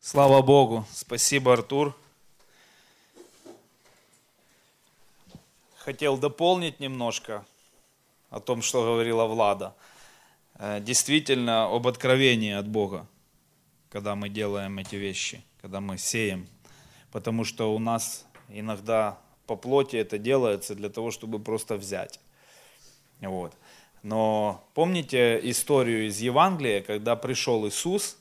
Слава Богу. Спасибо, Артур. Хотел дополнить немножко о том, что говорила Влада. Э, действительно, об откровении от Бога, когда мы делаем эти вещи, когда мы сеем. Потому что у нас иногда по плоти это делается для того, чтобы просто взять. Вот. Но помните историю из Евангелия, когда пришел Иисус,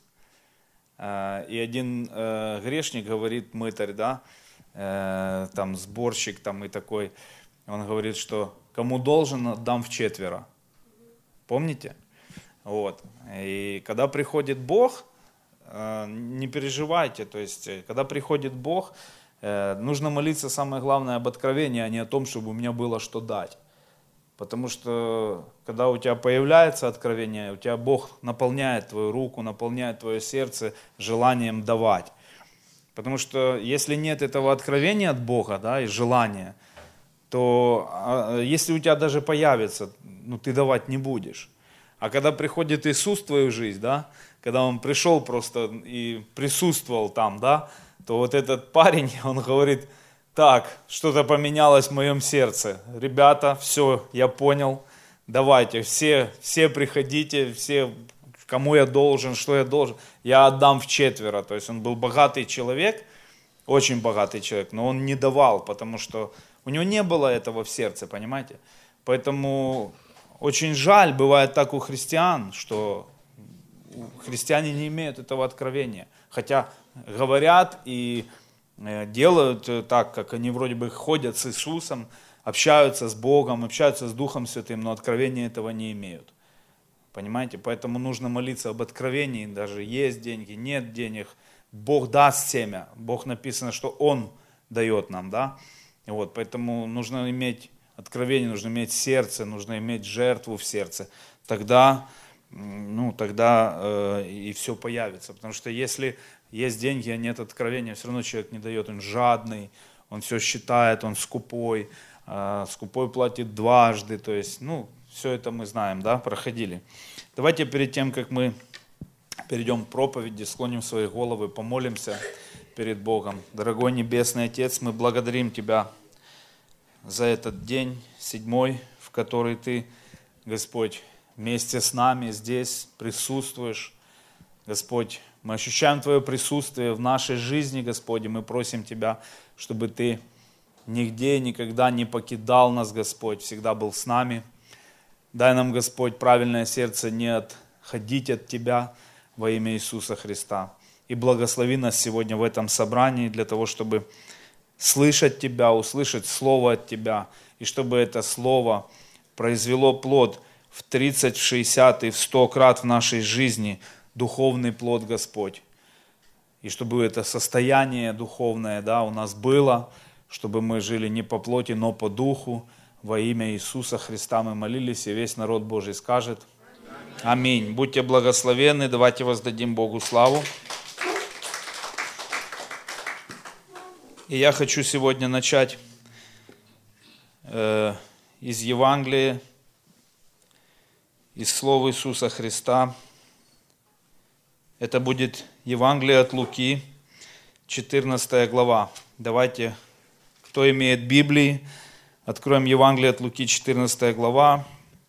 и один э, грешник говорит, мытарь, да, э, там сборщик там и такой, он говорит, что кому должен, отдам в четверо. Помните? Вот. И когда приходит Бог, не переживайте, то есть, когда приходит Бог, нужно молиться, самое главное, об откровении, а не о том, чтобы у меня было что дать. Потому что когда у тебя появляется откровение, у тебя Бог наполняет твою руку, наполняет твое сердце желанием давать. Потому что если нет этого откровения от Бога да, и желания, то а, если у тебя даже появится, ну ты давать не будешь. А когда приходит Иисус в твою жизнь, да, когда Он пришел просто и присутствовал там, да, то вот этот парень, он говорит, так, что-то поменялось в моем сердце. Ребята, все, я понял. Давайте, все, все приходите, все, кому я должен, что я должен. Я отдам в четверо. То есть он был богатый человек, очень богатый человек, но он не давал, потому что у него не было этого в сердце, понимаете? Поэтому очень жаль, бывает так у христиан, что христиане не имеют этого откровения. Хотя говорят и делают э, так, как они вроде бы ходят с Иисусом, общаются с Богом, общаются с Духом Святым, но откровения этого не имеют. Понимаете? Поэтому нужно молиться об откровении, даже есть деньги, нет денег. Бог даст семя. Бог написано, что Он дает нам, да? Вот, поэтому нужно иметь откровение, нужно иметь сердце, нужно иметь жертву в сердце. Тогда, ну, тогда э, и все появится. Потому что если есть деньги, а нет откровения, все равно человек не дает, он жадный, он все считает, он скупой, а, скупой платит дважды, то есть, ну, все это мы знаем, да, проходили. Давайте перед тем, как мы перейдем к проповеди, склоним свои головы, помолимся перед Богом. Дорогой Небесный Отец, мы благодарим Тебя за этот день, седьмой, в который Ты, Господь, вместе с нами здесь присутствуешь. Господь, мы ощущаем Твое присутствие в нашей жизни, Господи. Мы просим Тебя, чтобы Ты нигде, никогда не покидал нас, Господь, всегда был с нами. Дай нам, Господь, правильное сердце не отходить от Тебя во имя Иисуса Христа. И благослови нас сегодня в этом собрании для того, чтобы слышать Тебя, услышать Слово от Тебя, и чтобы это Слово произвело плод в 30, в 60 и в 100 крат в нашей жизни – духовный плод Господь. И чтобы это состояние духовное да, у нас было, чтобы мы жили не по плоти, но по духу. Во имя Иисуса Христа мы молились, и весь народ Божий скажет Аминь. Будьте благословенны, давайте воздадим Богу славу. И я хочу сегодня начать э, из Евангелия, из слова Иисуса Христа. Это будет Евангелие от Луки, 14 глава. Давайте, кто имеет Библии, откроем Евангелие от Луки, 14 глава,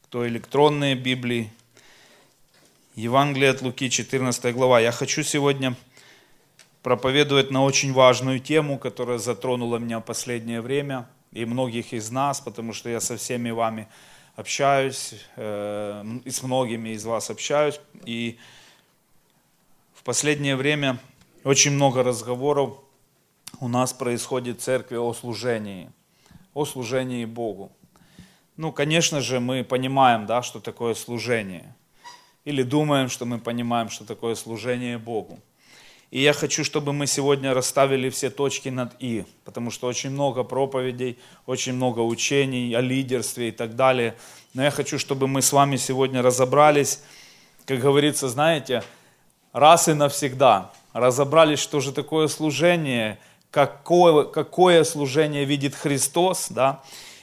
кто электронные Библии. Евангелие от Луки, 14 глава. Я хочу сегодня проповедовать на очень важную тему, которая затронула меня в последнее время и многих из нас, потому что я со всеми вами общаюсь, э, и с многими из вас общаюсь, и последнее время очень много разговоров у нас происходит в церкви о служении, о служении Богу. Ну, конечно же, мы понимаем, да, что такое служение. Или думаем, что мы понимаем, что такое служение Богу. И я хочу, чтобы мы сегодня расставили все точки над «и», потому что очень много проповедей, очень много учений о лидерстве и так далее. Но я хочу, чтобы мы с вами сегодня разобрались, как говорится, знаете, раз и навсегда разобрались, что же такое служение, какое, какое служение видит Христос, да,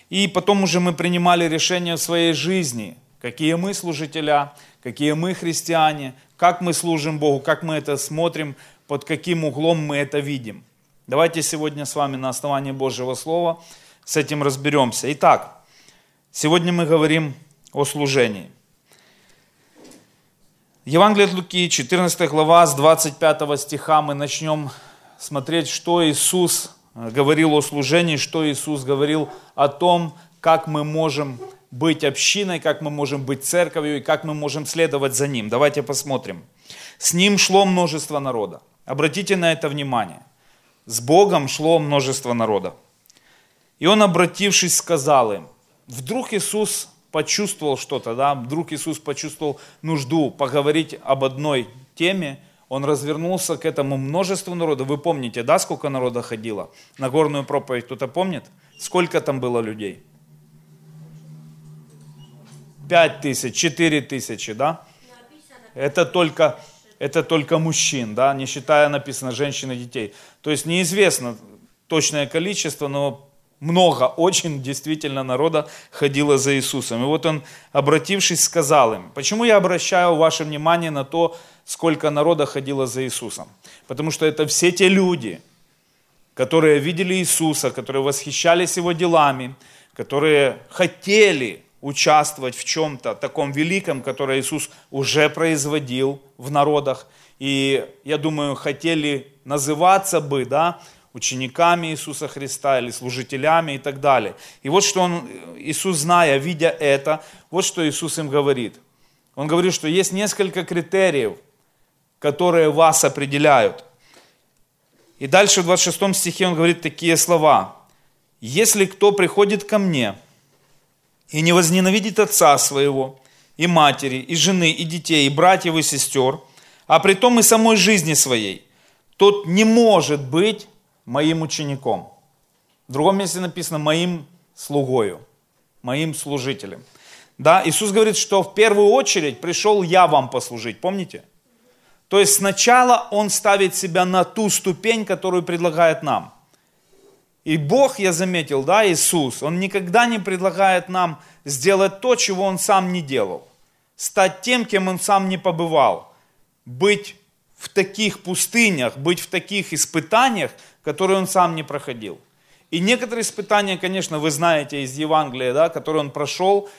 и потом уже мы принимали решение в своей жизни, какие мы служителя, какие мы христиане, как мы служим Богу, как мы это смотрим под каким углом мы это видим. Давайте сегодня с вами на основании Божьего Слова с этим разберемся. Итак, сегодня мы говорим о служении. Евангелие от Луки, 14 глава, с 25 стиха мы начнем смотреть, что Иисус говорил о служении, что Иисус говорил о том, как мы можем быть общиной, как мы можем быть церковью и как мы можем следовать за Ним. Давайте посмотрим. С Ним шло множество народа. Обратите на это внимание. С Богом шло множество народа. И Он, обратившись, сказал им, вдруг Иисус почувствовал что-то, да, вдруг Иисус почувствовал нужду поговорить об одной теме, он развернулся к этому множеству народа. Вы помните, да, сколько народа ходило? На горную проповедь кто-то помнит? Сколько там было людей? Пять тысяч, четыре тысячи, да? Это только, это только мужчин, да, не считая написано женщин и детей. То есть неизвестно точное количество, но много, очень действительно народа ходило за Иисусом. И вот он, обратившись, сказал им, почему я обращаю ваше внимание на то, сколько народа ходило за Иисусом? Потому что это все те люди, которые видели Иисуса, которые восхищались Его делами, которые хотели участвовать в чем-то таком великом, которое Иисус уже производил в народах. И, я думаю, хотели называться бы, да, учениками Иисуса Христа или служителями и так далее. И вот что он, Иисус, зная, видя это, вот что Иисус им говорит. Он говорит, что есть несколько критериев, которые вас определяют. И дальше в 26 стихе он говорит такие слова. «Если кто приходит ко мне и не возненавидит отца своего, и матери, и жены, и детей, и братьев, и сестер, а при том и самой жизни своей, тот не может быть моим учеником. В другом месте написано моим слугою, моим служителем. Да, Иисус говорит, что в первую очередь пришел я вам послужить, помните? То есть сначала Он ставит себя на ту ступень, которую предлагает нам. И Бог, я заметил, да, Иисус, Он никогда не предлагает нам сделать то, чего Он сам не делал. Стать тем, кем Он сам не побывал. Быть в таких пустынях, быть в таких испытаниях, которые он сам не проходил. И некоторые испытания, конечно, вы знаете из Евангелия, да, которые он прошел,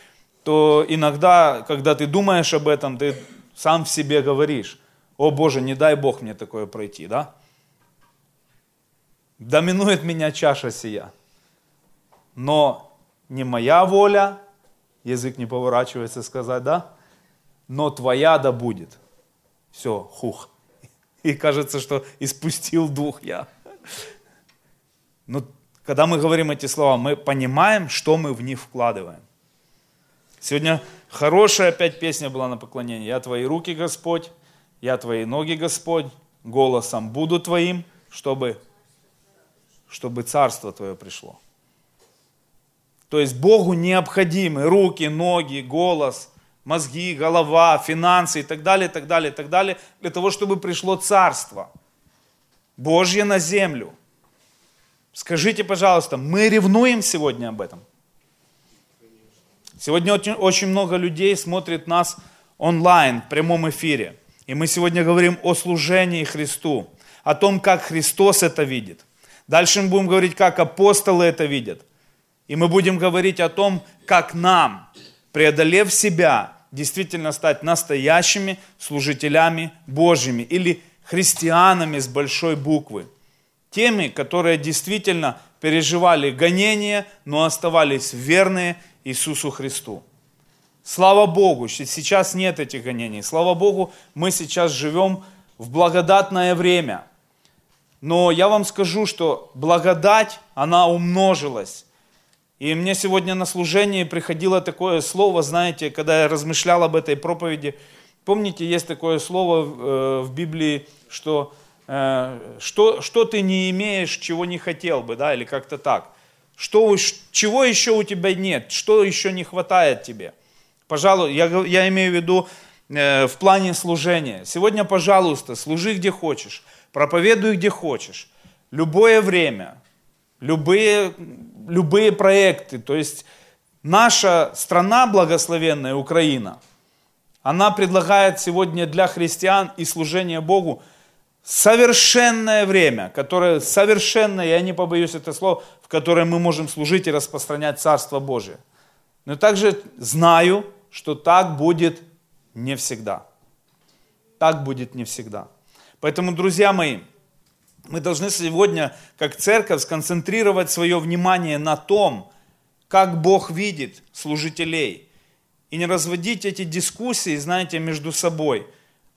то иногда, когда ты думаешь об этом, ты сам в себе говоришь, о Боже, не дай Бог мне такое пройти, да? Доминует меня чаша сия. Но не моя воля, язык не поворачивается сказать, да? Но твоя да будет. Все, хух. И кажется, что испустил дух я. Но когда мы говорим эти слова, мы понимаем, что мы в них вкладываем. Сегодня хорошая опять песня была на поклонении. «Я твои руки, Господь, я твои ноги, Господь, голосом буду твоим, чтобы, чтобы царство твое пришло». То есть Богу необходимы руки, ноги, голос, мозги, голова, финансы и так далее, и так далее, и так далее, для того, чтобы пришло царство Божье на землю – Скажите, пожалуйста, мы ревнуем сегодня об этом? Сегодня очень, много людей смотрит нас онлайн, в прямом эфире. И мы сегодня говорим о служении Христу, о том, как Христос это видит. Дальше мы будем говорить, как апостолы это видят. И мы будем говорить о том, как нам, преодолев себя, действительно стать настоящими служителями Божьими или христианами с большой буквы теми, которые действительно переживали гонения, но оставались верные Иисусу Христу. Слава Богу, сейчас нет этих гонений. Слава Богу, мы сейчас живем в благодатное время. Но я вам скажу, что благодать, она умножилась. И мне сегодня на служении приходило такое слово, знаете, когда я размышлял об этой проповеди. Помните, есть такое слово э, в Библии, что Э, что, что ты не имеешь, чего не хотел бы, да, или как-то так. Что, чего еще у тебя нет, что еще не хватает тебе. Пожалуй, я, я имею в виду э, в плане служения. Сегодня, пожалуйста, служи где хочешь, проповедуй где хочешь, любое время, любые, любые проекты. То есть наша страна благословенная, Украина, она предлагает сегодня для христиан и служения Богу совершенное время, которое совершенное, я не побоюсь это слово, в которое мы можем служить и распространять Царство Божие. Но также знаю, что так будет не всегда. Так будет не всегда. Поэтому, друзья мои, мы должны сегодня, как церковь, сконцентрировать свое внимание на том, как Бог видит служителей. И не разводить эти дискуссии, знаете, между собой.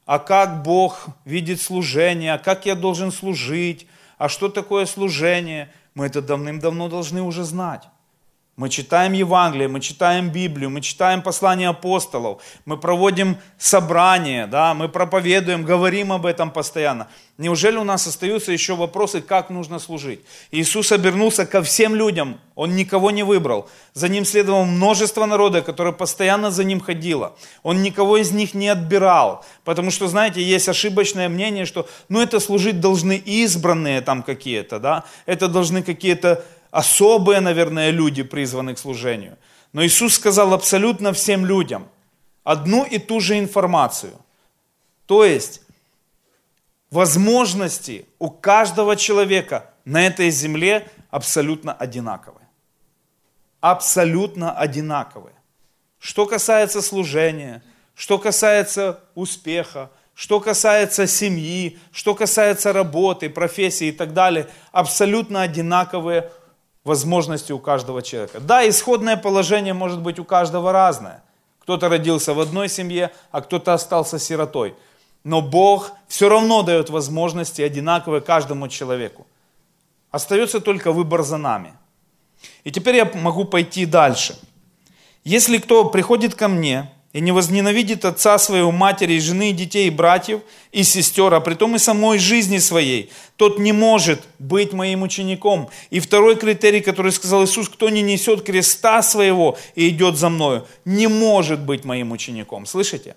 А как Бог видит служение, а как я должен служить, а что такое служение. Мы это давным-давно должны уже знать. Мы читаем Евангелие, мы читаем Библию, мы читаем послания апостолов, мы проводим собрания, да, мы проповедуем, говорим об этом постоянно. Неужели у нас остаются еще вопросы, как нужно служить? Иисус обернулся ко всем людям, Он никого не выбрал. За Ним следовало множество народа, которое постоянно за Ним ходило. Он никого из них не отбирал, потому что, знаете, есть ошибочное мнение, что, ну, это служить должны избранные там какие-то, да, это должны какие-то особые, наверное, люди призваны к служению. Но Иисус сказал абсолютно всем людям одну и ту же информацию. То есть возможности у каждого человека на этой земле абсолютно одинаковые. Абсолютно одинаковые. Что касается служения, что касается успеха, что касается семьи, что касается работы, профессии и так далее, абсолютно одинаковые возможности у каждого человека. Да, исходное положение может быть у каждого разное. Кто-то родился в одной семье, а кто-то остался сиротой. Но Бог все равно дает возможности одинаковые каждому человеку. Остается только выбор за нами. И теперь я могу пойти дальше. Если кто приходит ко мне и не возненавидит отца своего, матери, жены, детей, братьев, и сестер, а при том и самой жизни своей, тот не может быть моим учеником. И второй критерий, который сказал Иисус, кто не несет креста своего и идет за мною, не может быть моим учеником. Слышите?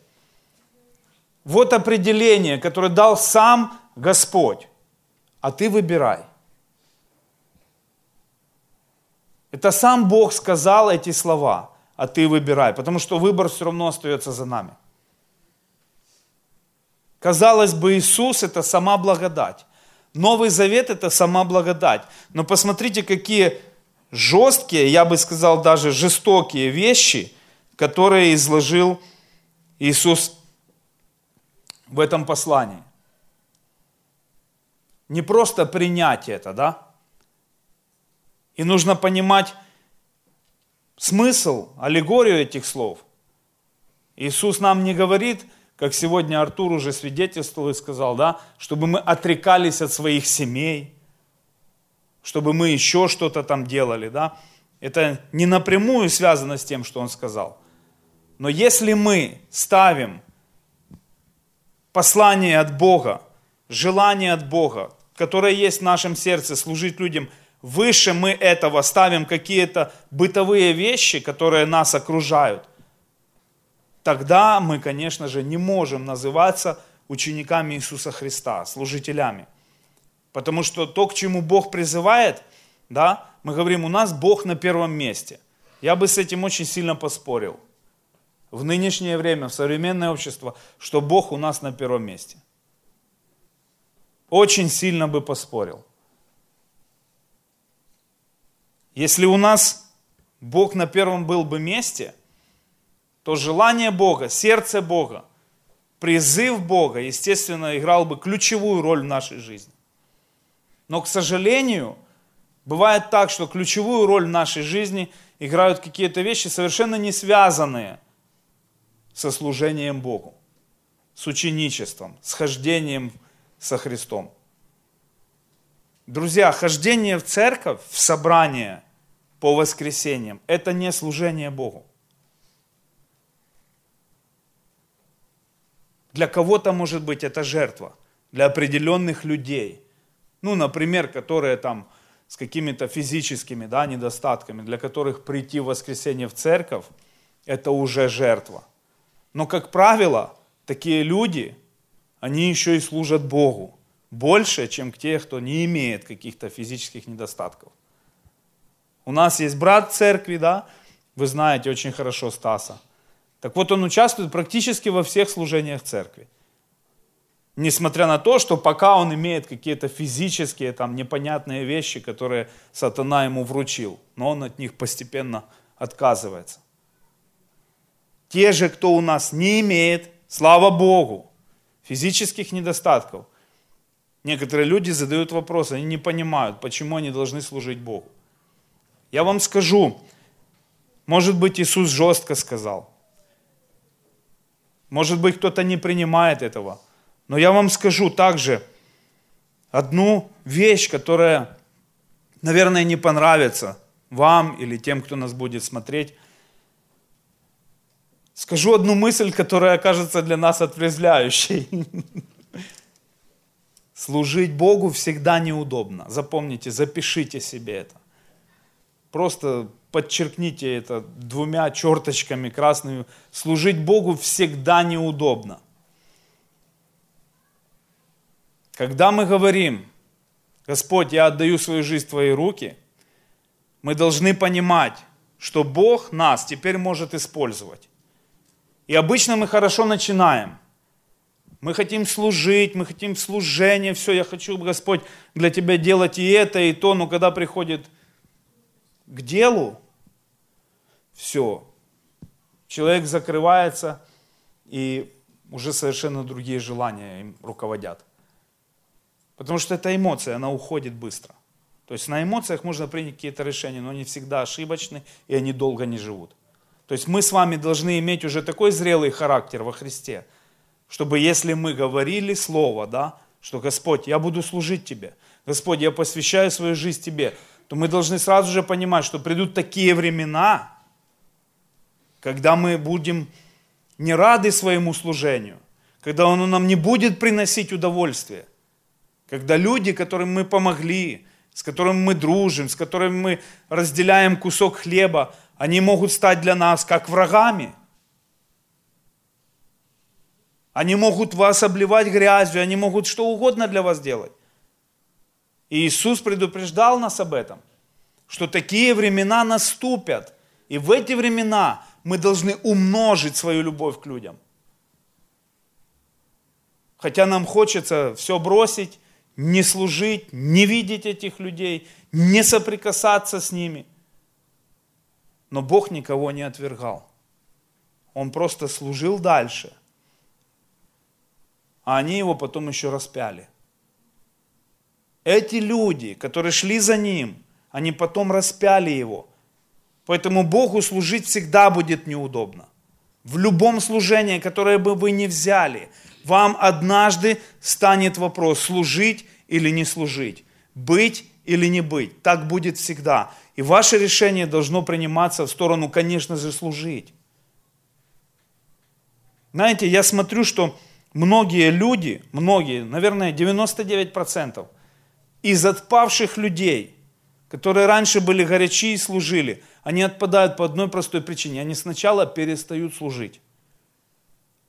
Вот определение, которое дал сам Господь. А ты выбирай. Это сам Бог сказал эти слова а ты выбирай, потому что выбор все равно остается за нами. Казалось бы, Иисус – это сама благодать. Новый Завет – это сама благодать. Но посмотрите, какие жесткие, я бы сказал, даже жестокие вещи, которые изложил Иисус в этом послании. Не просто принять это, да? И нужно понимать, смысл, аллегорию этих слов. Иисус нам не говорит, как сегодня Артур уже свидетельствовал и сказал, да, чтобы мы отрекались от своих семей, чтобы мы еще что-то там делали, да. Это не напрямую связано с тем, что он сказал. Но если мы ставим послание от Бога, желание от Бога, которое есть в нашем сердце служить людям выше мы этого ставим какие-то бытовые вещи, которые нас окружают, тогда мы, конечно же, не можем называться учениками Иисуса Христа, служителями. Потому что то, к чему Бог призывает, да, мы говорим, у нас Бог на первом месте. Я бы с этим очень сильно поспорил. В нынешнее время, в современное общество, что Бог у нас на первом месте. Очень сильно бы поспорил. Если у нас Бог на первом был бы месте, то желание Бога, сердце Бога, призыв Бога, естественно, играл бы ключевую роль в нашей жизни. Но, к сожалению, бывает так, что ключевую роль в нашей жизни играют какие-то вещи, совершенно не связанные со служением Богу, с ученичеством, с хождением со Христом. Друзья, хождение в церковь, в собрание по воскресеньям, это не служение Богу. Для кого-то, может быть, это жертва. Для определенных людей. Ну, например, которые там с какими-то физическими да, недостатками, для которых прийти в воскресенье в церковь, это уже жертва. Но, как правило, такие люди, они еще и служат Богу больше, чем к тех, кто не имеет каких-то физических недостатков. У нас есть брат церкви, да, вы знаете очень хорошо Стаса. Так вот, он участвует практически во всех служениях церкви. Несмотря на то, что пока он имеет какие-то физические, там, непонятные вещи, которые сатана ему вручил, но он от них постепенно отказывается. Те же, кто у нас не имеет, слава Богу, физических недостатков, некоторые люди задают вопрос, они не понимают, почему они должны служить Богу. Я вам скажу, может быть, Иисус жестко сказал, может быть, кто-то не принимает этого. Но я вам скажу также одну вещь, которая, наверное, не понравится вам или тем, кто нас будет смотреть. Скажу одну мысль, которая окажется для нас отрезвляющей. Служить Богу всегда неудобно. Запомните, запишите себе это. Просто подчеркните это двумя черточками красными. Служить Богу всегда неудобно. Когда мы говорим, Господь, я отдаю свою жизнь в Твои руки, мы должны понимать, что Бог нас теперь может использовать. И обычно мы хорошо начинаем. Мы хотим служить, мы хотим служение, все, я хочу, Господь, для Тебя делать и это, и то, но когда приходит к делу, все, человек закрывается, и уже совершенно другие желания им руководят. Потому что эта эмоция, она уходит быстро. То есть на эмоциях можно принять какие-то решения, но они всегда ошибочны, и они долго не живут. То есть мы с вами должны иметь уже такой зрелый характер во Христе, чтобы если мы говорили Слово, да, что Господь, я буду служить Тебе, Господь, я посвящаю свою жизнь Тебе, то мы должны сразу же понимать, что придут такие времена, когда мы будем не рады своему служению, когда оно нам не будет приносить удовольствие, когда люди, которым мы помогли, с которыми мы дружим, с которыми мы разделяем кусок хлеба, они могут стать для нас как врагами. Они могут вас обливать грязью, они могут что угодно для вас делать. И Иисус предупреждал нас об этом, что такие времена наступят. И в эти времена мы должны умножить свою любовь к людям. Хотя нам хочется все бросить, не служить, не видеть этих людей, не соприкасаться с ними. Но Бог никого не отвергал. Он просто служил дальше. А они его потом еще распяли. Эти люди, которые шли за ним, они потом распяли его. Поэтому Богу служить всегда будет неудобно. В любом служении, которое бы вы не взяли, вам однажды станет вопрос, служить или не служить, быть или не быть. Так будет всегда. И ваше решение должно приниматься в сторону, конечно же, служить. Знаете, я смотрю, что многие люди, многие, наверное, 99% из отпавших людей, которые раньше были горячи и служили, они отпадают по одной простой причине. Они сначала перестают служить.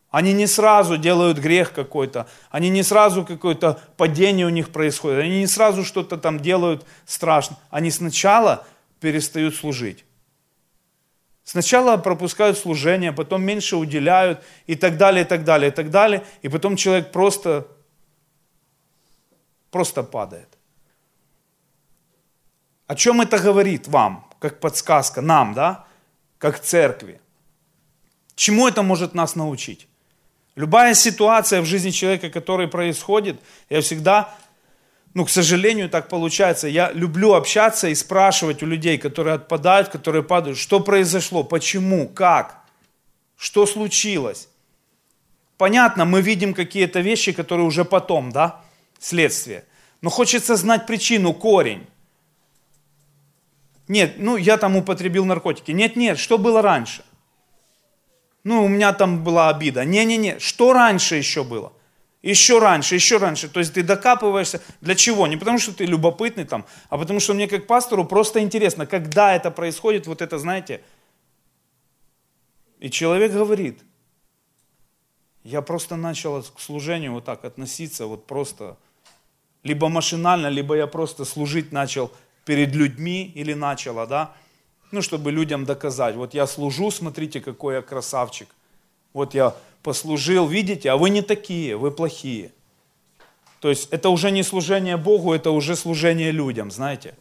Они не сразу делают грех какой-то, они не сразу какое-то падение у них происходит, они не сразу что-то там делают страшно. Они сначала перестают служить. Сначала пропускают служение, потом меньше уделяют и так далее, и так далее, и так далее. И потом человек просто, просто падает. О чем это говорит вам, как подсказка, нам, да, как церкви? Чему это может нас научить? Любая ситуация в жизни человека, которая происходит, я всегда, ну, к сожалению, так получается, я люблю общаться и спрашивать у людей, которые отпадают, которые падают, что произошло, почему, как, что случилось. Понятно, мы видим какие-то вещи, которые уже потом, да, следствие. Но хочется знать причину, корень. Нет, ну я там употребил наркотики. Нет, нет, что было раньше? Ну, у меня там была обида. Не-не-не, что раньше еще было? Еще раньше, еще раньше. То есть ты докапываешься. Для чего? Не потому, что ты любопытный там, а потому, что мне как пастору просто интересно, когда это происходит, вот это, знаете. И человек говорит, я просто начал к служению вот так относиться, вот просто, либо машинально, либо я просто служить начал перед людьми или начала, да, ну, чтобы людям доказать, вот я служу, смотрите, какой я красавчик, вот я послужил, видите, а вы не такие, вы плохие. То есть это уже не служение Богу, это уже служение людям, знаете.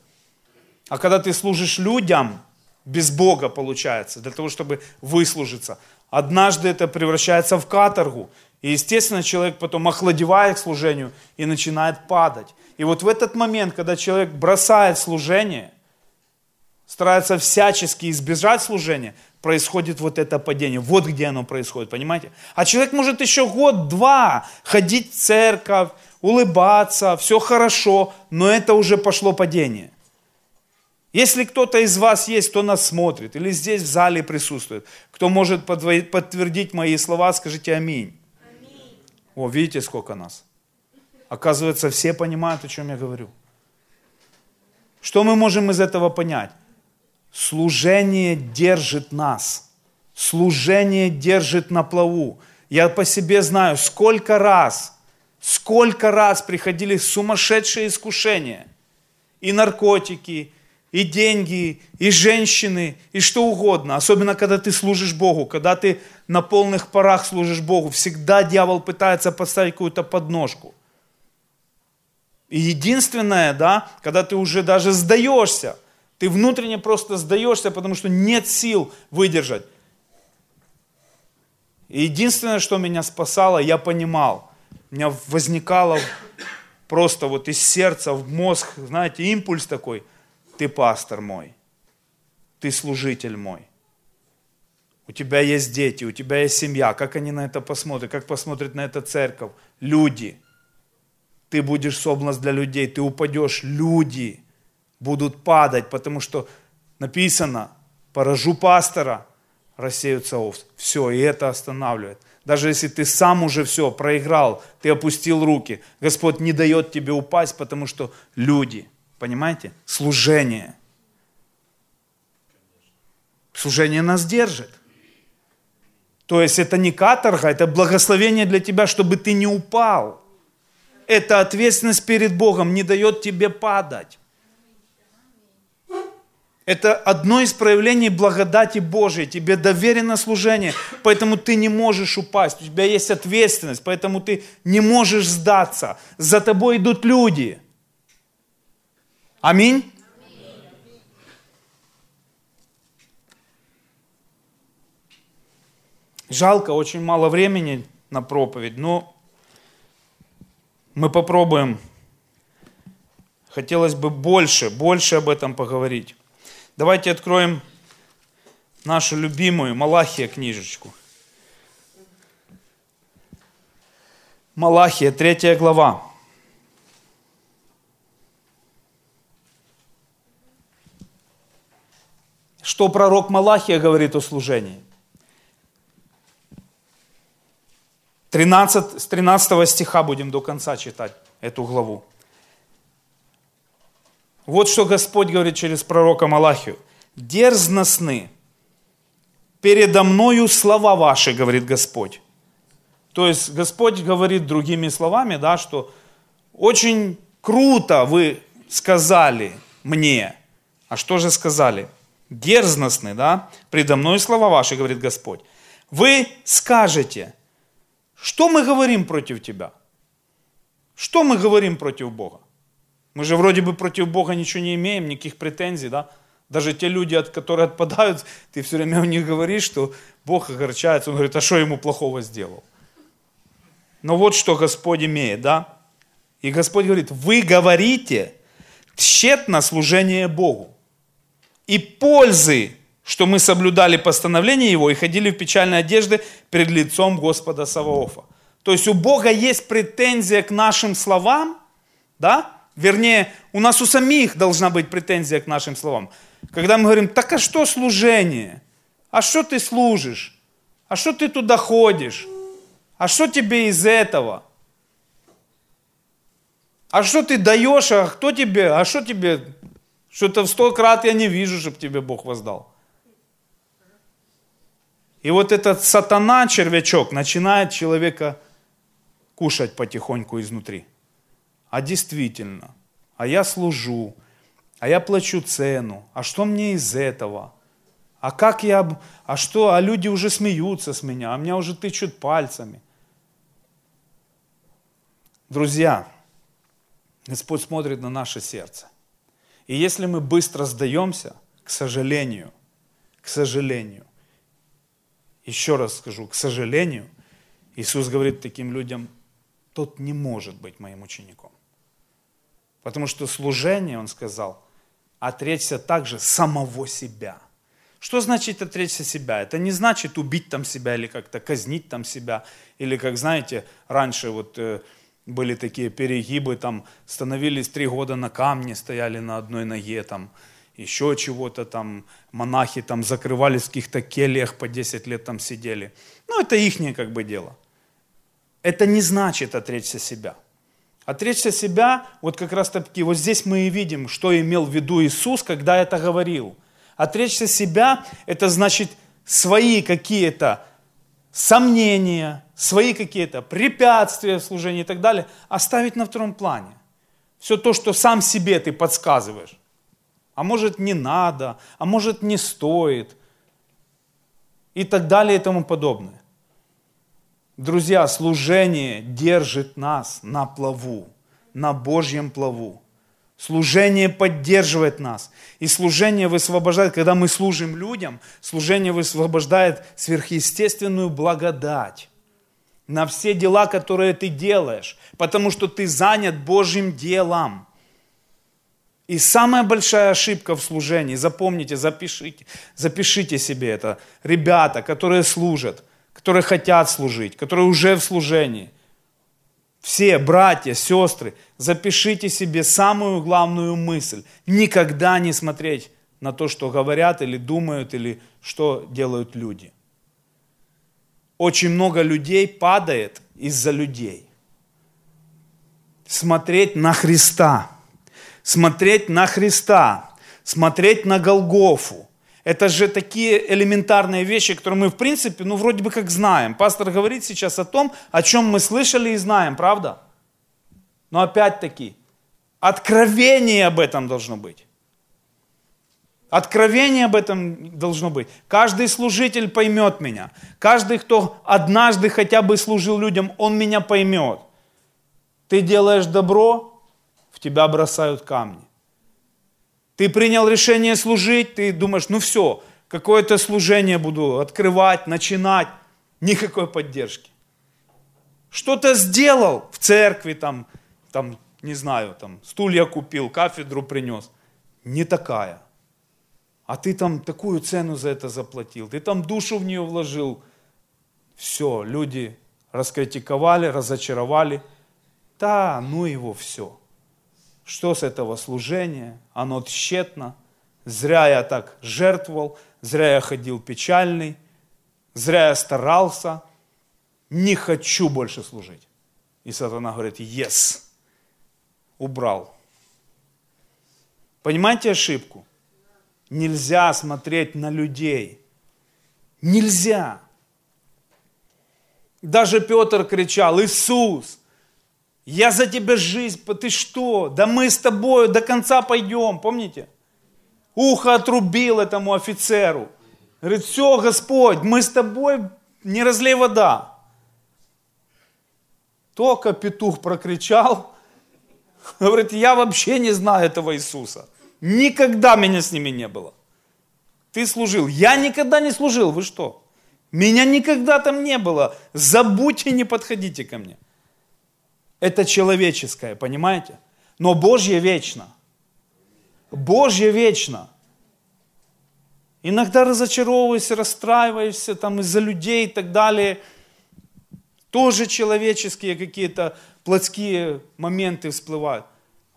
А когда ты служишь людям, без Бога получается, для того, чтобы выслужиться, однажды это превращается в каторгу. И, естественно, человек потом охладевает к служению и начинает падать. И вот в этот момент, когда человек бросает служение, старается всячески избежать служения, происходит вот это падение. Вот где оно происходит, понимаете? А человек может еще год-два ходить в церковь, улыбаться, все хорошо, но это уже пошло падение. Если кто-то из вас есть, кто нас смотрит, или здесь в зале присутствует, кто может подтвердить мои слова, скажите аминь. аминь. О, видите, сколько нас. Оказывается, все понимают, о чем я говорю. Что мы можем из этого понять? Служение держит нас. Служение держит на плаву. Я по себе знаю, сколько раз, сколько раз приходили сумасшедшие искушения. И наркотики, и деньги, и женщины, и что угодно. Особенно, когда ты служишь Богу, когда ты на полных парах служишь Богу. Всегда дьявол пытается поставить какую-то подножку. И единственное, да, когда ты уже даже сдаешься, ты внутренне просто сдаешься, потому что нет сил выдержать. И единственное, что меня спасало, я понимал. У меня возникало просто вот из сердца в мозг, знаете, импульс такой – ты пастор мой, ты служитель мой. У тебя есть дети, у тебя есть семья. Как они на это посмотрят? Как посмотрит на это церковь? Люди. Ты будешь соблаз для людей, ты упадешь. Люди будут падать, потому что написано, поражу пастора, рассеются овцы. Все, и это останавливает. Даже если ты сам уже все проиграл, ты опустил руки, Господь не дает тебе упасть, потому что люди – Понимаете? Служение. Служение нас держит. То есть это не каторга, это благословение для тебя, чтобы ты не упал. Это ответственность перед Богом не дает тебе падать. Это одно из проявлений благодати Божией. Тебе доверено служение, поэтому ты не можешь упасть. У тебя есть ответственность, поэтому ты не можешь сдаться. За тобой идут люди – Аминь. Жалко, очень мало времени на проповедь, но мы попробуем. Хотелось бы больше, больше об этом поговорить. Давайте откроем нашу любимую Малахия книжечку. Малахия, третья глава. Что пророк Малахия говорит о служении. 13, с 13 стиха будем до конца читать эту главу. Вот что Господь говорит через пророка Малахию. «Дерзностны передо мною слова ваши, говорит Господь». То есть Господь говорит другими словами, да, что очень круто вы сказали мне. А что же сказали? Дерзностны, да, предо мной слова ваши, говорит Господь. Вы скажете, что мы говорим против тебя? Что мы говорим против Бога? Мы же вроде бы против Бога ничего не имеем, никаких претензий, да? Даже те люди, от которые отпадают, ты все время у них говоришь, что Бог огорчается. Он говорит, а что ему плохого сделал? Но вот что Господь имеет, да? И Господь говорит, вы говорите тщетно служение Богу и пользы, что мы соблюдали постановление Его и ходили в печальной одежде перед лицом Господа Саваофа. То есть у Бога есть претензия к нашим словам, да? Вернее, у нас у самих должна быть претензия к нашим словам. Когда мы говорим, так а что служение? А что ты служишь? А что ты туда ходишь? А что тебе из этого? А что ты даешь? А кто тебе? А что тебе что-то в сто крат я не вижу, чтобы тебе Бог воздал. И вот этот сатана, червячок, начинает человека кушать потихоньку изнутри. А действительно, а я служу, а я плачу цену, а что мне из этого? А как я, а что, а люди уже смеются с меня, а меня уже тычут пальцами. Друзья, Господь смотрит на наше сердце. И если мы быстро сдаемся, к сожалению, к сожалению, еще раз скажу, к сожалению, Иисус говорит таким людям, тот не может быть моим учеником. Потому что служение, он сказал, отречься также самого себя. Что значит отречься себя? Это не значит убить там себя или как-то казнить там себя. Или как, знаете, раньше вот э, были такие перегибы, там становились три года на камне, стояли на одной ноге, там еще чего-то там, монахи там закрывались в каких-то кельях, по 10 лет там сидели. Ну, это ихнее как бы дело. Это не значит отречься себя. Отречься себя, вот как раз таки, вот здесь мы и видим, что имел в виду Иисус, когда это говорил. Отречься себя, это значит свои какие-то сомнения, свои какие-то препятствия в служении и так далее, оставить на втором плане. Все то, что сам себе ты подсказываешь. А может не надо, а может не стоит. И так далее и тому подобное. Друзья, служение держит нас на плаву, на Божьем плаву. Служение поддерживает нас. И служение высвобождает, когда мы служим людям, служение высвобождает сверхъестественную благодать на все дела, которые ты делаешь, потому что ты занят Божьим делом. И самая большая ошибка в служении, запомните, запишите, запишите себе это, ребята, которые служат – которые хотят служить, которые уже в служении. Все, братья, сестры, запишите себе самую главную мысль. Никогда не смотреть на то, что говорят или думают, или что делают люди. Очень много людей падает из-за людей. Смотреть на Христа. Смотреть на Христа. Смотреть на Голгофу это же такие элементарные вещи, которые мы, в принципе, ну, вроде бы как знаем. Пастор говорит сейчас о том, о чем мы слышали и знаем, правда? Но опять-таки, откровение об этом должно быть. Откровение об этом должно быть. Каждый служитель поймет меня. Каждый, кто однажды хотя бы служил людям, он меня поймет. Ты делаешь добро, в тебя бросают камни. Ты принял решение служить, ты думаешь, ну все, какое-то служение буду открывать, начинать. Никакой поддержки. Что-то сделал в церкви, там, там, не знаю, там, стулья купил, кафедру принес. Не такая. А ты там такую цену за это заплатил, ты там душу в нее вложил. Все, люди раскритиковали, разочаровали. Да, ну его все. Что с этого служения? Оно тщетно. Зря я так жертвовал, зря я ходил печальный, зря я старался. Не хочу больше служить. И сатана говорит, yes, убрал. Понимаете ошибку? Нельзя смотреть на людей. Нельзя. Даже Петр кричал, Иисус, я за тебя жизнь, ты что? Да мы с тобой до конца пойдем, помните? Ухо отрубил этому офицеру. Говорит, все, Господь, мы с тобой, не разлей вода. Только петух прокричал, говорит, я вообще не знаю этого Иисуса. Никогда меня с ними не было. Ты служил. Я никогда не служил, вы что? Меня никогда там не было. Забудьте, не подходите ко мне. Это человеческое, понимаете? Но Божье вечно. Божье вечно. Иногда разочаровываешься, расстраиваешься там из-за людей и так далее. Тоже человеческие какие-то плотские моменты всплывают.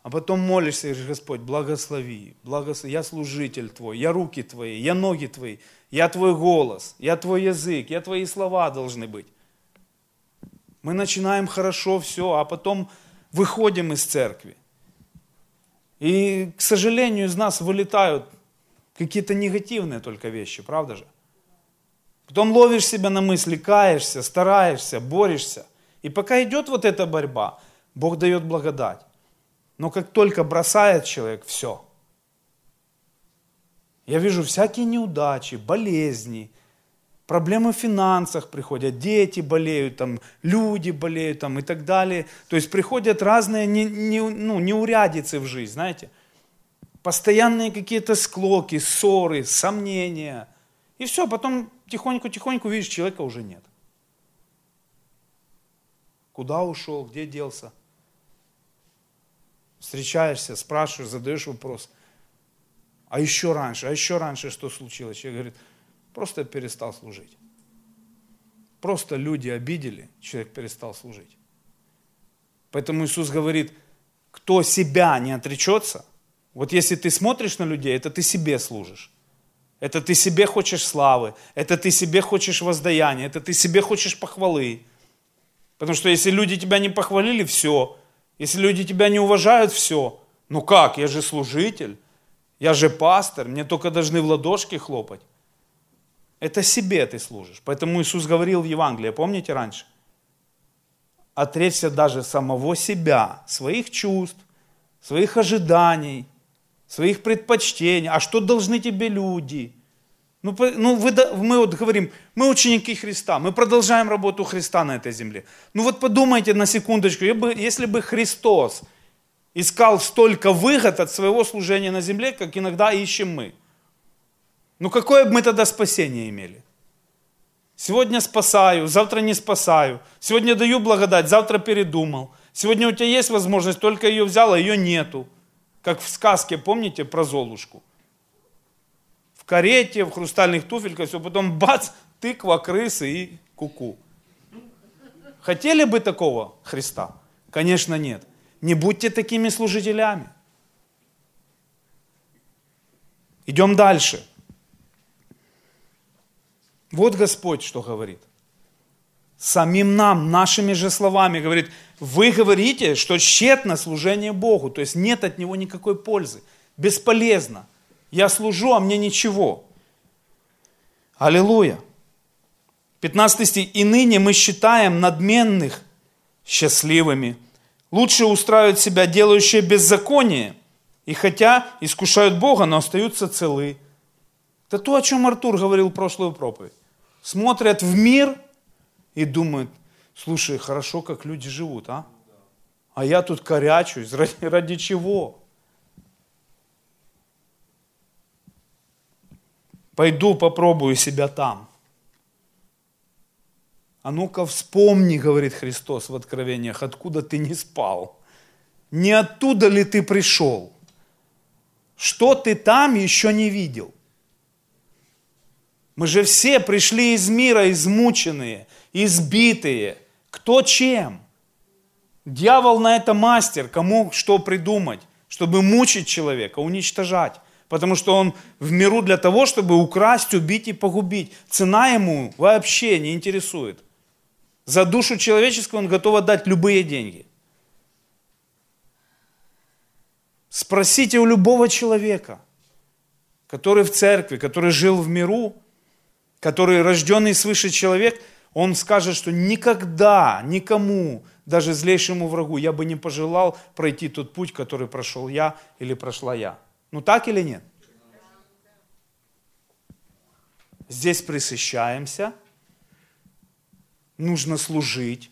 А потом молишься и говоришь, Господь, благослови, благослови, я служитель Твой, я руки Твои, я ноги Твои, я Твой голос, я Твой язык, я Твои слова должны быть. Мы начинаем хорошо все, а потом выходим из церкви. И, к сожалению, из нас вылетают какие-то негативные только вещи, правда же? Потом ловишь себя на мысли, каешься, стараешься, борешься. И пока идет вот эта борьба, Бог дает благодать. Но как только бросает человек, все. Я вижу всякие неудачи, болезни, Проблемы в финансах приходят, дети болеют, там, люди болеют там, и так далее. То есть приходят разные не, не, ну, неурядицы в жизнь, знаете. Постоянные какие-то склоки, ссоры, сомнения. И все, потом тихоньку-тихоньку видишь, человека уже нет. Куда ушел, где делся? Встречаешься, спрашиваешь, задаешь вопрос. А еще раньше, а еще раньше что случилось? Человек говорит, просто перестал служить. Просто люди обидели, человек перестал служить. Поэтому Иисус говорит, кто себя не отречется, вот если ты смотришь на людей, это ты себе служишь. Это ты себе хочешь славы, это ты себе хочешь воздаяния, это ты себе хочешь похвалы. Потому что если люди тебя не похвалили, все. Если люди тебя не уважают, все. Ну как, я же служитель, я же пастор, мне только должны в ладошки хлопать. Это себе ты служишь. Поэтому Иисус говорил в Евангелии, помните раньше? Отречься даже самого себя, своих чувств, своих ожиданий, своих предпочтений. А что должны тебе люди? Ну, ну вы, мы вот говорим, мы ученики Христа, мы продолжаем работу Христа на этой земле. Ну вот подумайте на секундочку, если бы Христос искал столько выгод от своего служения на земле, как иногда ищем мы – ну какое бы мы тогда спасение имели? Сегодня спасаю, завтра не спасаю. Сегодня даю благодать, завтра передумал. Сегодня у тебя есть возможность, только ее взял, а ее нету. Как в сказке, помните, про Золушку? В карете, в хрустальных туфельках, все, потом бац, тыква, крысы и куку. -ку. Хотели бы такого Христа? Конечно, нет. Не будьте такими служителями. Идем дальше. Вот Господь что говорит. Самим нам, нашими же словами говорит, вы говорите, что тщетно служение Богу, то есть нет от него никакой пользы, бесполезно. Я служу, а мне ничего. Аллилуйя. 15 стих. «И ныне мы считаем надменных счастливыми, лучше устраивают себя делающие беззаконие, и хотя искушают Бога, но остаются целы». Это то, о чем Артур говорил в прошлую проповедь смотрят в мир и думают, слушай, хорошо, как люди живут, а? А я тут корячусь, ради, ради чего? Пойду попробую себя там. А ну-ка вспомни, говорит Христос в Откровениях, откуда ты не спал. Не оттуда ли ты пришел? Что ты там еще не видел? Мы же все пришли из мира измученные, избитые. Кто чем? Дьявол на это мастер, кому что придумать, чтобы мучить человека, уничтожать. Потому что он в миру для того, чтобы украсть, убить и погубить. Цена ему вообще не интересует. За душу человеческую он готов отдать любые деньги. Спросите у любого человека, который в церкви, который жил в миру, который рожденный свыше человек, он скажет, что никогда, никому, даже злейшему врагу, я бы не пожелал пройти тот путь, который прошел я или прошла я. Ну так или нет? Здесь присыщаемся, нужно служить.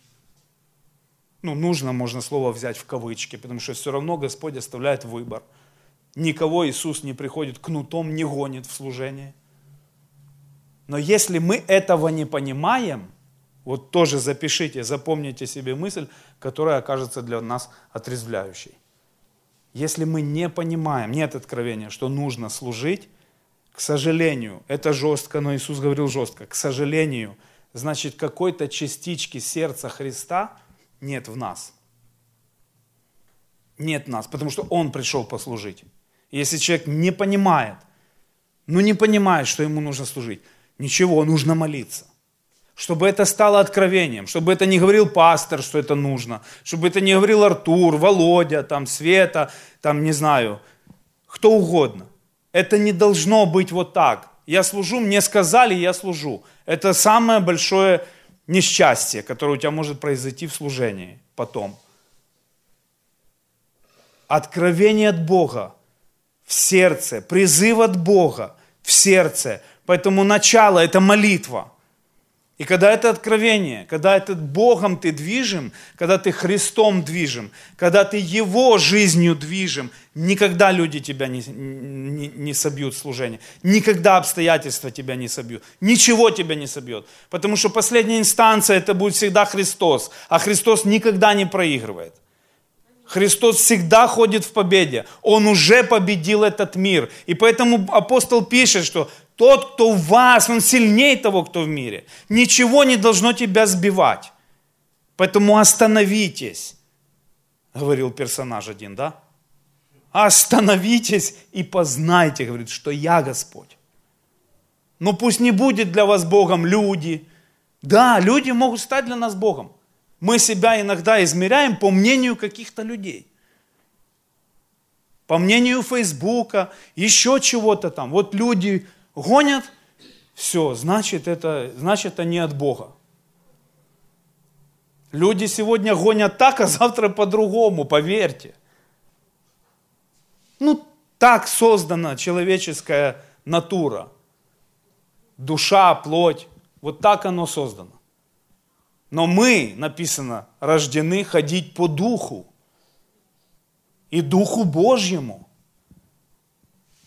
Ну, нужно, можно слово взять в кавычки, потому что все равно Господь оставляет выбор. Никого Иисус не приходит кнутом, не гонит в служение. Но если мы этого не понимаем, вот тоже запишите, запомните себе мысль, которая окажется для нас отрезвляющей. Если мы не понимаем, нет откровения, что нужно служить, к сожалению, это жестко, но Иисус говорил жестко, к сожалению, значит какой-то частички сердца Христа нет в нас. Нет нас, потому что Он пришел послужить. Если человек не понимает, ну не понимает, что ему нужно служить, Ничего, нужно молиться. Чтобы это стало откровением, чтобы это не говорил пастор, что это нужно, чтобы это не говорил Артур, Володя, там, Света, там, не знаю, кто угодно. Это не должно быть вот так. Я служу, мне сказали, я служу. Это самое большое несчастье, которое у тебя может произойти в служении потом. Откровение от Бога в сердце, призыв от Бога в сердце – Поэтому начало – это молитва. И когда это откровение, когда это Богом ты движим, когда ты Христом движим, когда ты Его жизнью движим, никогда люди тебя не, не, не собьют служение. Никогда обстоятельства тебя не собьют. Ничего тебя не собьет. Потому что последняя инстанция это будет всегда Христос. А Христос никогда не проигрывает. Христос всегда ходит в победе. Он уже победил этот мир. И поэтому апостол пишет, что тот, кто в вас, он сильнее того, кто в мире. Ничего не должно тебя сбивать. Поэтому остановитесь, говорил персонаж один, да? Остановитесь и познайте, говорит, что я Господь. Но пусть не будет для вас Богом люди. Да, люди могут стать для нас Богом. Мы себя иногда измеряем по мнению каких-то людей. По мнению Фейсбука, еще чего-то там. Вот люди гонят, все, значит это, значит это не от Бога. Люди сегодня гонят так, а завтра по-другому, поверьте. Ну, так создана человеческая натура. Душа, плоть. Вот так оно создано. Но мы, написано, рождены ходить по духу. И духу Божьему.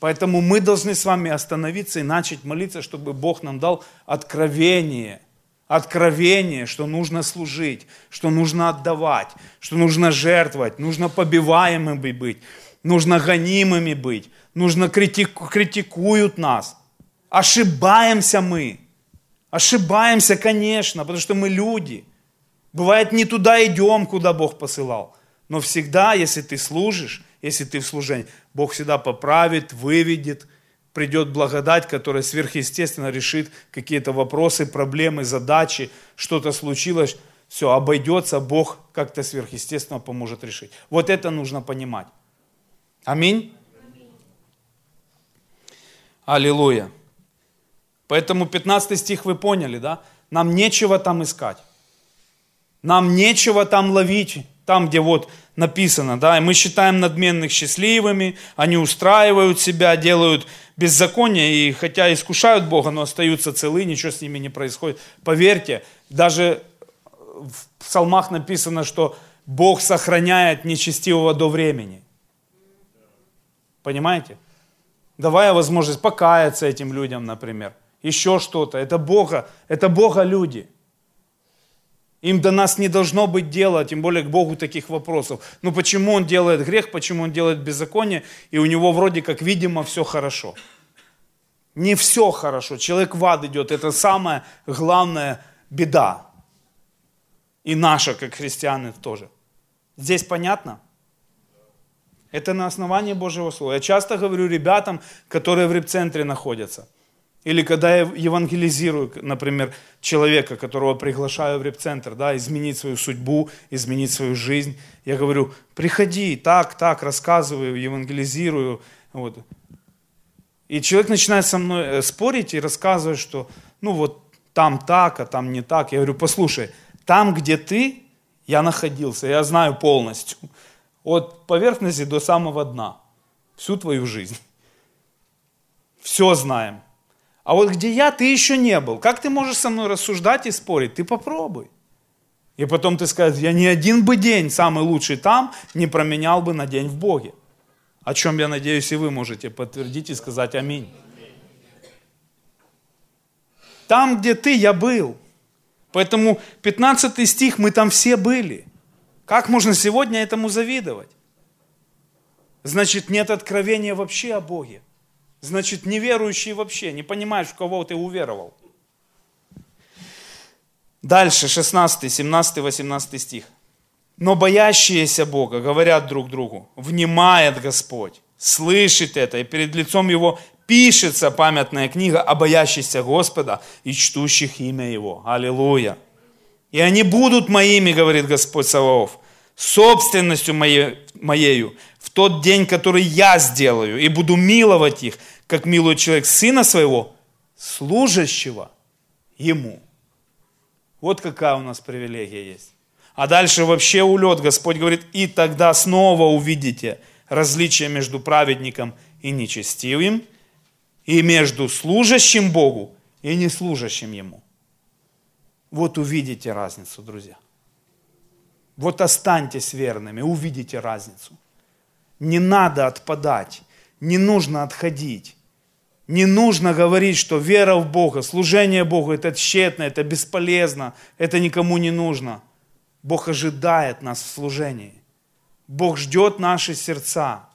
Поэтому мы должны с вами остановиться и начать молиться, чтобы Бог нам дал откровение. Откровение, что нужно служить, что нужно отдавать, что нужно жертвовать, нужно побиваемыми быть, нужно гонимыми быть, нужно критику, критикуют нас. Ошибаемся мы. Ошибаемся, конечно, потому что мы люди. Бывает, не туда идем, куда Бог посылал. Но всегда, если ты служишь, если ты в служении. Бог всегда поправит, выведет, придет благодать, которая сверхъестественно решит какие-то вопросы, проблемы, задачи, что-то случилось, все, обойдется, Бог как-то сверхъестественно поможет решить. Вот это нужно понимать. Аминь. Аллилуйя. Поэтому 15 стих вы поняли, да? Нам нечего там искать. Нам нечего там ловить, там, где вот написано, да, и мы считаем надменных счастливыми, они устраивают себя, делают беззаконие, и хотя искушают Бога, но остаются целы, ничего с ними не происходит. Поверьте, даже в псалмах написано, что Бог сохраняет нечестивого до времени. Понимаете? Давая возможность покаяться этим людям, например. Еще что-то. Это Бога, это Бога люди. Им до нас не должно быть дела, тем более к Богу таких вопросов. Ну почему он делает грех, почему он делает беззаконие, и у него вроде как, видимо, все хорошо. Не все хорошо. Человек в ад идет. Это самая главная беда. И наша, как христианы, тоже. Здесь понятно? Это на основании Божьего Слова. Я часто говорю ребятам, которые в репцентре находятся. Или когда я евангелизирую, например, человека, которого приглашаю в репцентр, да, изменить свою судьбу, изменить свою жизнь, я говорю, приходи, так, так, рассказываю, евангелизирую. Вот. И человек начинает со мной э, спорить и рассказывать, что, ну вот там так, а там не так. Я говорю, послушай, там, где ты, я находился, я знаю полностью. От поверхности до самого дна. Всю твою жизнь. Все знаем. А вот где я, ты еще не был. Как ты можешь со мной рассуждать и спорить? Ты попробуй. И потом ты скажешь, я ни один бы день, самый лучший там, не променял бы на день в Боге. О чем, я надеюсь, и вы можете подтвердить и сказать аминь. Там, где ты, я был. Поэтому 15 стих, мы там все были. Как можно сегодня этому завидовать? Значит, нет откровения вообще о Боге. Значит, неверующий вообще, не понимаешь, в кого ты уверовал. Дальше, 16, 17, 18 стих. Но боящиеся Бога говорят друг другу, внимает Господь, слышит это, и перед лицом Его пишется памятная книга о боящихся Господа и чтущих имя Его. Аллилуйя. И они будут моими, говорит Господь Саваоф, собственностью моей, моею в тот день, который я сделаю, и буду миловать их, как милует человек сына своего, служащего ему. Вот какая у нас привилегия есть. А дальше вообще улет. Господь говорит, и тогда снова увидите различие между праведником и нечестивым, и между служащим Богу и неслужащим Ему. Вот увидите разницу, друзья. Вот останьтесь верными, увидите разницу. Не надо отпадать, не нужно отходить. Не нужно говорить, что вера в Бога, служение Богу – это тщетно, это бесполезно, это никому не нужно. Бог ожидает нас в служении. Бог ждет наши сердца.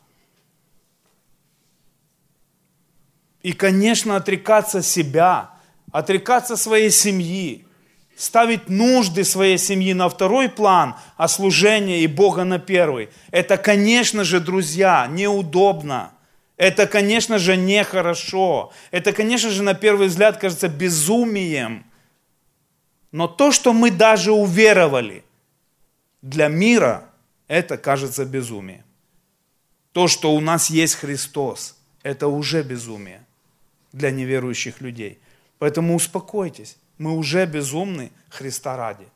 И, конечно, отрекаться себя, отрекаться своей семьи, ставить нужды своей семьи на второй план, а служение и Бога на первый. Это, конечно же, друзья, неудобно. Это, конечно же, нехорошо. Это, конечно же, на первый взгляд кажется безумием. Но то, что мы даже уверовали, для мира это кажется безумием. То, что у нас есть Христос, это уже безумие для неверующих людей. Поэтому успокойтесь. Мы уже безумны Христа ради.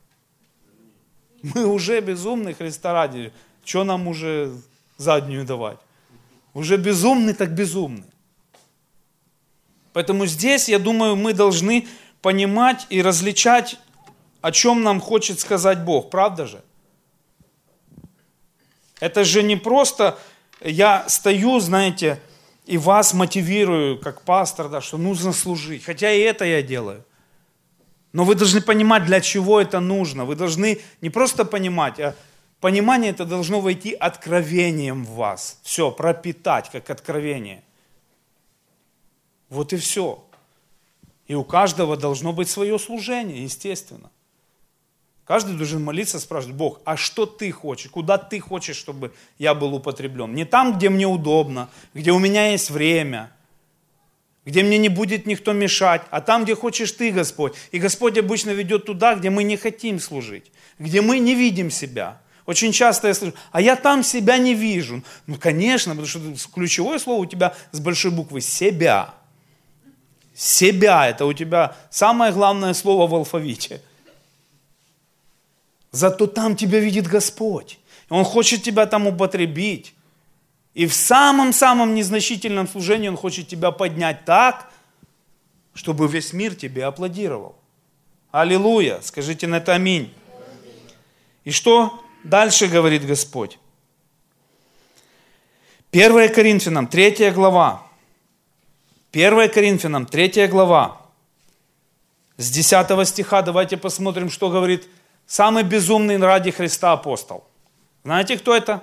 Мы уже безумны Христа ради. Что нам уже заднюю давать? Уже безумны так безумны. Поэтому здесь, я думаю, мы должны понимать и различать, о чем нам хочет сказать Бог. Правда же? Это же не просто я стою, знаете, и вас мотивирую, как пастор, да, что нужно служить. Хотя и это я делаю. Но вы должны понимать, для чего это нужно. Вы должны не просто понимать, а понимание это должно войти откровением в вас. Все, пропитать, как откровение. Вот и все. И у каждого должно быть свое служение, естественно. Каждый должен молиться, спрашивать, Бог, а что ты хочешь? Куда ты хочешь, чтобы я был употреблен? Не там, где мне удобно, где у меня есть время – где мне не будет никто мешать, а там, где хочешь ты, Господь. И Господь обычно ведет туда, где мы не хотим служить, где мы не видим себя. Очень часто я слышу, а я там себя не вижу. Ну, конечно, потому что ключевое слово у тебя с большой буквы – себя. Себя – это у тебя самое главное слово в алфавите. Зато там тебя видит Господь. Он хочет тебя там употребить. И в самом-самом незначительном служении Он хочет тебя поднять так, чтобы весь мир тебе аплодировал. Аллилуйя! Скажите на это аминь. И что дальше говорит Господь? 1 Коринфянам, 3 глава. 1 Коринфянам, 3 глава. С 10 стиха давайте посмотрим, что говорит самый безумный ради Христа апостол. Знаете, кто это?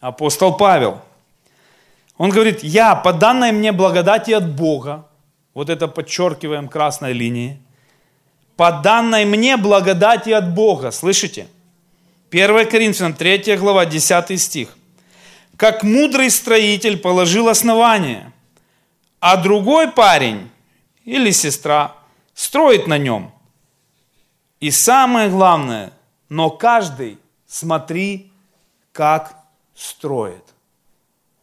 апостол Павел. Он говорит, я по данной мне благодати от Бога, вот это подчеркиваем красной линией, по данной мне благодати от Бога, слышите? 1 Коринфянам 3 глава 10 стих. Как мудрый строитель положил основание, а другой парень или сестра строит на нем. И самое главное, но каждый смотри, как строит.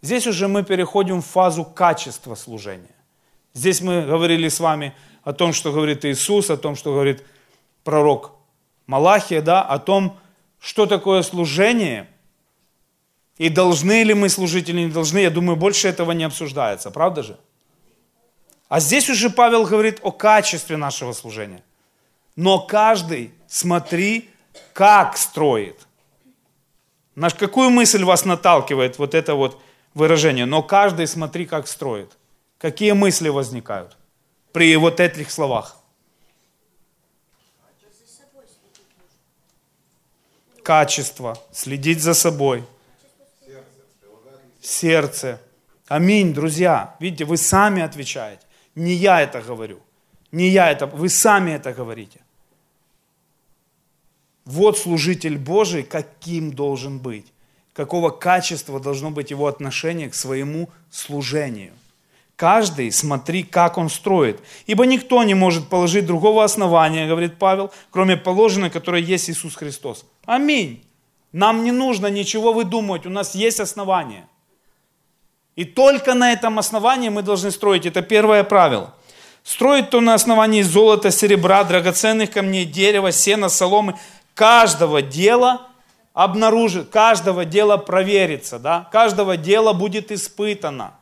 Здесь уже мы переходим в фазу качества служения. Здесь мы говорили с вами о том, что говорит Иисус, о том, что говорит пророк Малахия, да, о том, что такое служение, и должны ли мы служить или не должны, я думаю, больше этого не обсуждается, правда же? А здесь уже Павел говорит о качестве нашего служения. Но каждый, смотри, как строит. На какую мысль вас наталкивает вот это вот выражение? Но каждый смотри, как строит. Какие мысли возникают при вот этих словах? Качество, следить за собой. Сердце. Аминь, друзья. Видите, вы сами отвечаете. Не я это говорю. Не я это, вы сами это говорите. Вот служитель Божий, каким должен быть. Какого качества должно быть его отношение к своему служению. Каждый смотри, как он строит. Ибо никто не может положить другого основания, говорит Павел, кроме положенного, которое есть Иисус Христос. Аминь. Нам не нужно ничего выдумывать, у нас есть основание. И только на этом основании мы должны строить. Это первое правило. Строить то на основании золота, серебра, драгоценных камней, дерева, сена, соломы – каждого дела обнаружит, каждого дела проверится, да? каждого дела будет испытано.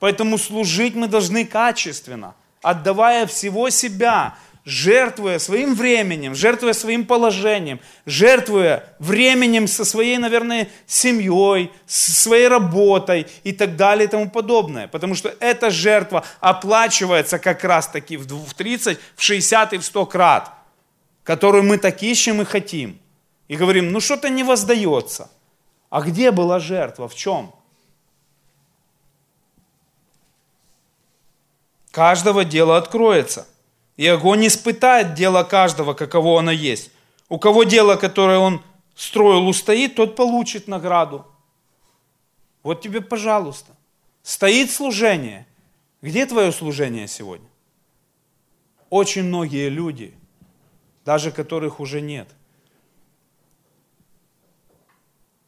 Поэтому служить мы должны качественно, отдавая всего себя, жертвуя своим временем, жертвуя своим положением, жертвуя временем со своей, наверное, семьей, со своей работой и так далее и тому подобное. Потому что эта жертва оплачивается как раз таки в 30, в 60 и в 100 крат, которую мы так ищем и хотим. И говорим, ну что-то не воздается. А где была жертва? В чем? Каждого дело откроется. И огонь испытает дело каждого, каково оно есть. У кого дело, которое он строил, устоит, тот получит награду. Вот тебе, пожалуйста. Стоит служение. Где твое служение сегодня? Очень многие люди, даже которых уже нет,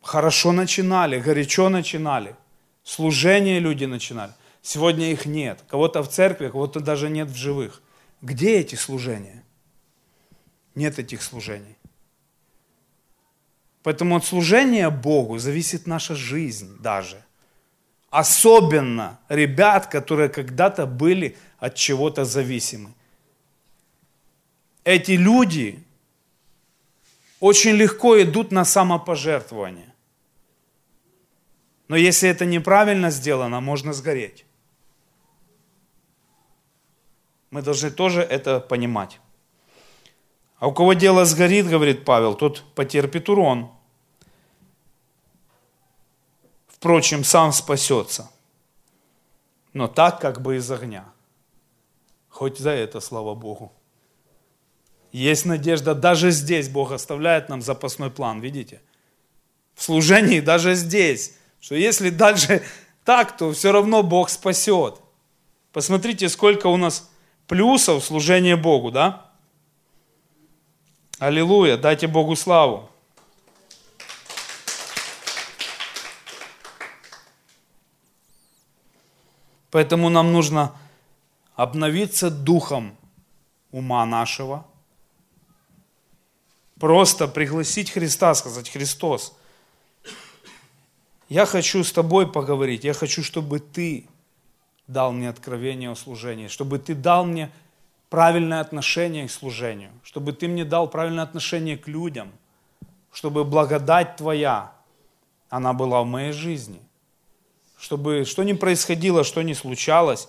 хорошо начинали, горячо начинали. Служение люди начинали. Сегодня их нет. Кого-то в церкви, кого-то даже нет в живых. Где эти служения? Нет этих служений. Поэтому от служения Богу зависит наша жизнь даже. Особенно ребят, которые когда-то были от чего-то зависимы. Эти люди очень легко идут на самопожертвование. Но если это неправильно сделано, можно сгореть. Мы должны тоже это понимать. А у кого дело сгорит, говорит Павел, тот потерпит урон. Впрочем, сам спасется. Но так, как бы из огня. Хоть за это, слава Богу. Есть надежда, даже здесь Бог оставляет нам запасной план, видите? В служении даже здесь, что если дальше так, то все равно Бог спасет. Посмотрите, сколько у нас плюсов служения Богу, да? Аллилуйя, дайте Богу славу. Поэтому нам нужно обновиться духом ума нашего, просто пригласить Христа, сказать, Христос, я хочу с тобой поговорить, я хочу, чтобы ты дал мне откровение о служении, чтобы ты дал мне правильное отношение к служению, чтобы ты мне дал правильное отношение к людям, чтобы благодать твоя, она была в моей жизни, чтобы что ни происходило, что ни случалось,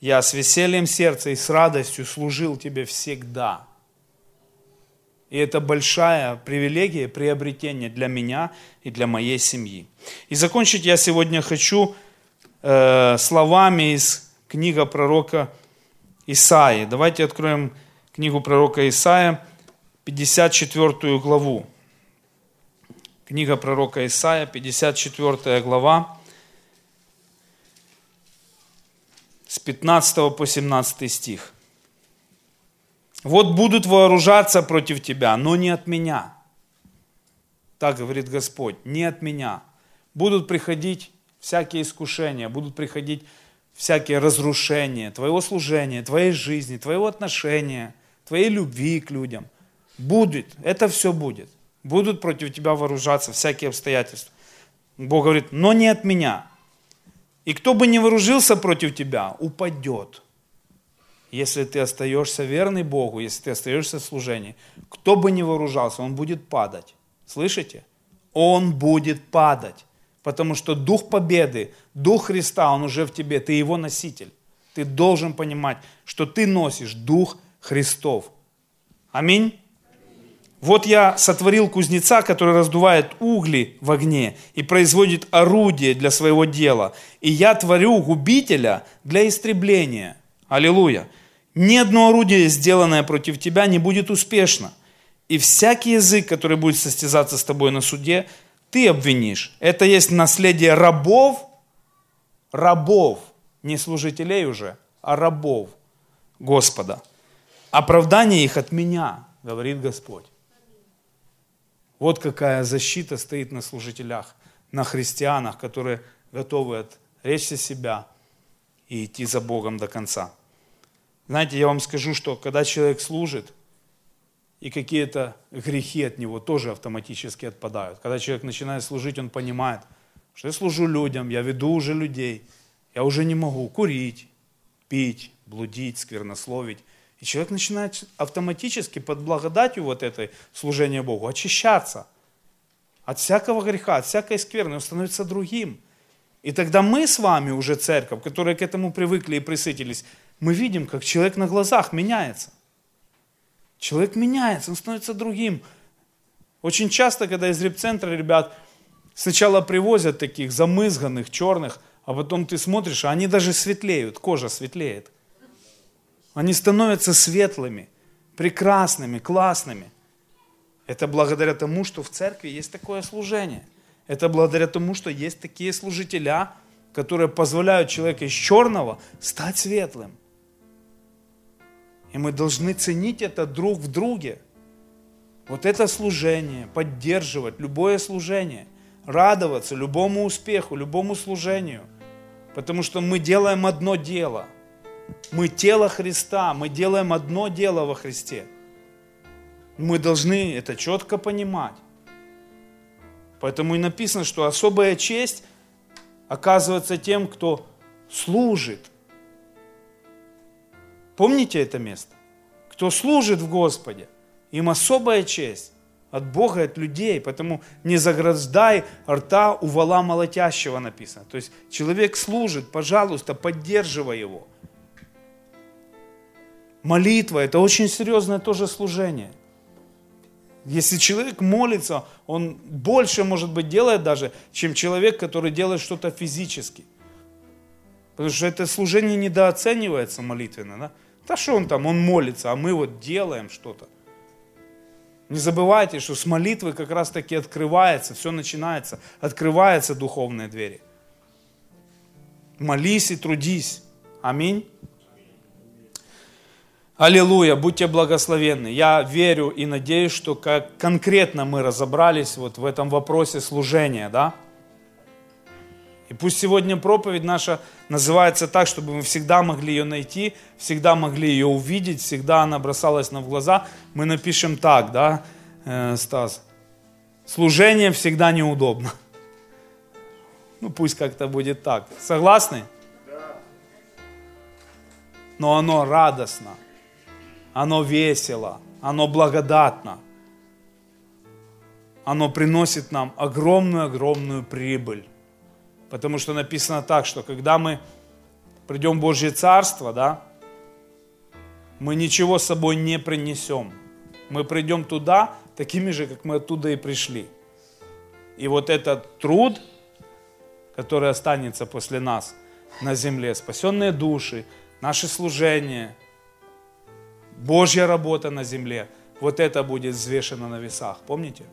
я с весельем сердца и с радостью служил тебе всегда. И это большая привилегия, приобретение для меня и для моей семьи. И закончить я сегодня хочу э, словами из книги пророка Исаии. Давайте откроем книгу пророка Исаия, 54 главу. Книга пророка Исаия, 54 глава, с 15 по 17 стих. «Вот будут вооружаться против тебя, но не от меня». Так говорит Господь, не от меня. Будут приходить всякие искушения, будут приходить всякие разрушения твоего служения, твоей жизни, твоего отношения, твоей любви к людям. Будет, это все будет. Будут против тебя вооружаться всякие обстоятельства. Бог говорит, но не от меня. И кто бы не вооружился против тебя, упадет. Если ты остаешься верный Богу, если ты остаешься в служении, кто бы не вооружался, он будет падать. Слышите? Он будет падать. Потому что дух победы, дух Христа, он уже в тебе, ты его носитель. Ты должен понимать, что ты носишь дух Христов. Аминь. Вот я сотворил кузнеца, который раздувает угли в огне и производит орудие для своего дела. И я творю губителя для истребления. Аллилуйя. Ни одно орудие, сделанное против тебя, не будет успешно. И всякий язык, который будет состязаться с тобой на суде, ты обвинишь. Это есть наследие рабов, рабов, не служителей уже, а рабов Господа. Оправдание их от меня, говорит Господь. Вот какая защита стоит на служителях, на христианах, которые готовы отречься себя и идти за Богом до конца. Знаете, я вам скажу, что когда человек служит – и какие-то грехи от него тоже автоматически отпадают. Когда человек начинает служить, он понимает, что я служу людям, я веду уже людей, я уже не могу курить, пить, блудить, сквернословить И человек начинает автоматически под благодатью вот этой служения Богу очищаться от всякого греха, от всякой скверны, он становится другим. И тогда мы с вами уже церковь, которые к этому привыкли и присытились, мы видим, как человек на глазах меняется. Человек меняется, он становится другим. Очень часто, когда из репцентра ребят сначала привозят таких замызганных, черных, а потом ты смотришь, а они даже светлеют, кожа светлеет. Они становятся светлыми, прекрасными, классными. Это благодаря тому, что в церкви есть такое служение. Это благодаря тому, что есть такие служителя, которые позволяют человеку из черного стать светлым. И мы должны ценить это друг в друге. Вот это служение, поддерживать любое служение, радоваться любому успеху, любому служению. Потому что мы делаем одно дело – мы тело Христа, мы делаем одно дело во Христе. Мы должны это четко понимать. Поэтому и написано, что особая честь оказывается тем, кто служит. Помните это место? Кто служит в Господе, им особая честь от Бога, от людей. Поэтому не заграждай рта у вала молотящего написано. То есть человек служит, пожалуйста, поддерживай его. Молитва – это очень серьезное тоже служение. Если человек молится, он больше, может быть, делает даже, чем человек, который делает что-то физически. Потому что это служение недооценивается молитвенно. Да? Да что он там, он молится, а мы вот делаем что-то. Не забывайте, что с молитвы как раз таки открывается, все начинается, открываются духовные двери. Молись и трудись. Аминь. Аллилуйя, будьте благословенны. Я верю и надеюсь, что как конкретно мы разобрались вот в этом вопросе служения, да? И пусть сегодня проповедь наша называется так, чтобы мы всегда могли ее найти, всегда могли ее увидеть, всегда она бросалась нам в глаза. Мы напишем так, да, э, Стас? Служение всегда неудобно. Ну пусть как-то будет так. Согласны? Но оно радостно оно весело, оно благодатно. Оно приносит нам огромную-огромную прибыль. Потому что написано так, что когда мы придем в Божье Царство, да, мы ничего с собой не принесем. Мы придем туда такими же, как мы оттуда и пришли. И вот этот труд, который останется после нас на земле, спасенные души, наше служение – Божья работа на земле, вот это будет взвешено на весах, помните?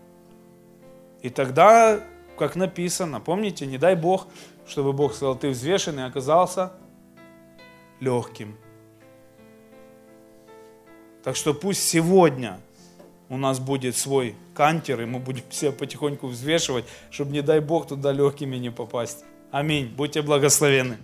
И тогда, как написано, помните, не дай Бог, чтобы Бог сказал, ты взвешенный оказался легким. Так что пусть сегодня у нас будет свой кантер, и мы будем себя потихоньку взвешивать, чтобы, не дай Бог, туда легкими не попасть. Аминь. Будьте благословены.